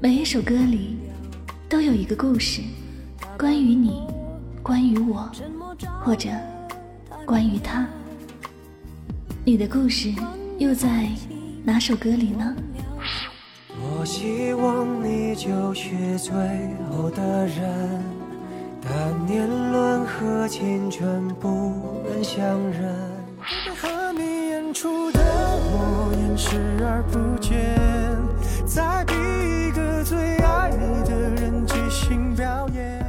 每一首歌里都有一个故事，关于你，关于我，或者关于他。你的故事又在哪首歌里呢？我希望你就是最后的人，但年轮和青春不忍相认。和你演出的我演视而不见，在逼一个最爱你的人即兴表演。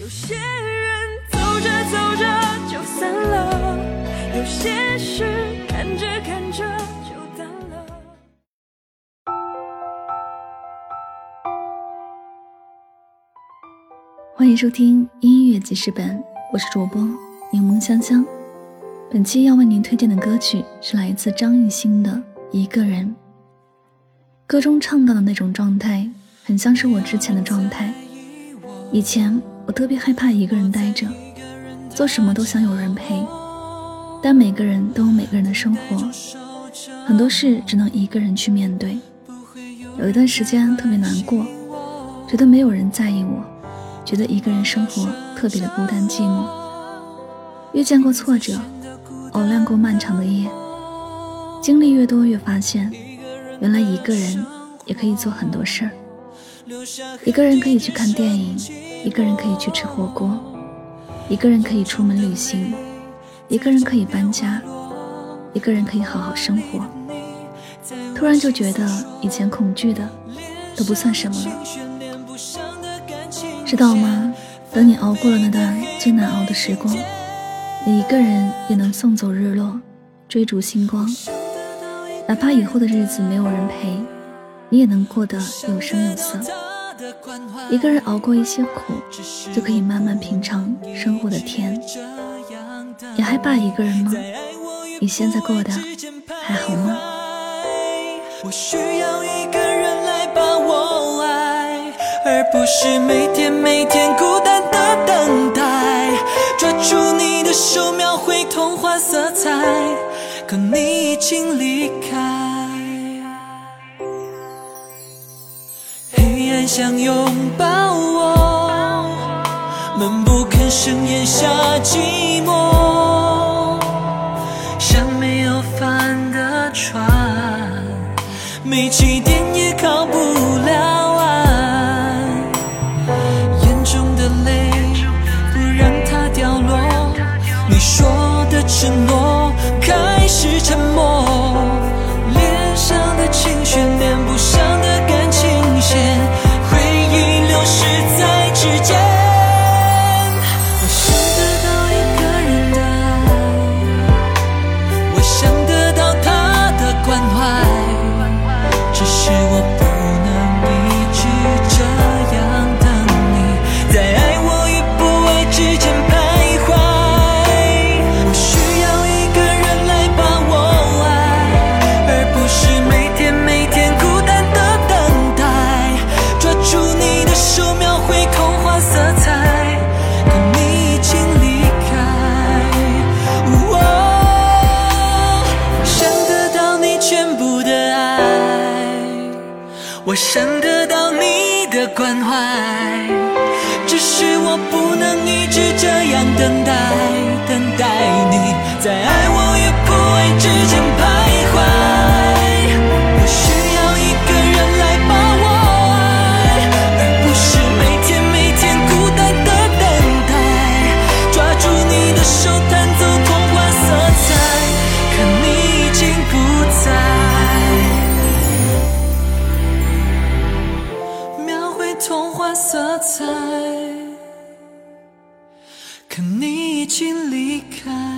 有些人走着走着就散了，有些事看着看着就淡了。欢迎收听音乐记事本，我是主播柠檬香香。本期要为您推荐的歌曲是来自张艺兴的《一个人》。歌中唱到的那种状态，很像是我之前的状态。以前我特别害怕一个人待着，做什么都想有人陪。但每个人都有每个人的生活，很多事只能一个人去面对。有一段时间特别难过，觉得没有人在意我，觉得一个人生活特别的孤单寂寞。遇见过挫折。熬亮过漫长的夜，经历越多，越发现，原来一个人也可以做很多事儿。一个人可以去看电影，一个人可以去吃火锅，一个人可以出门旅行，一个人可以搬家，一个人可以好好生活。突然就觉得以前恐惧的都不算什么了，知道吗？等你熬过了那段最难熬的时光。你一个人也能送走日落，追逐星光。哪怕以后的日子没有人陪，你也能过得有声有色。一个人熬过一些苦，就可以慢慢品尝生活的甜。你害怕一个人吗？你现在过得还好吗？我需要一个人来把我爱，而不是每天每天孤单的等待。抓住你的手，描绘童话色彩，可你已经离开。黑暗想拥抱我，闷不吭声咽下寂寞，像没有帆的船，没起点也靠不了岸。眼中的泪，不让它掉落，你说的。承诺可是沉默，脸上的情绪连不我想得到你的关怀，只是我不能一直这样等待，可你已经离开。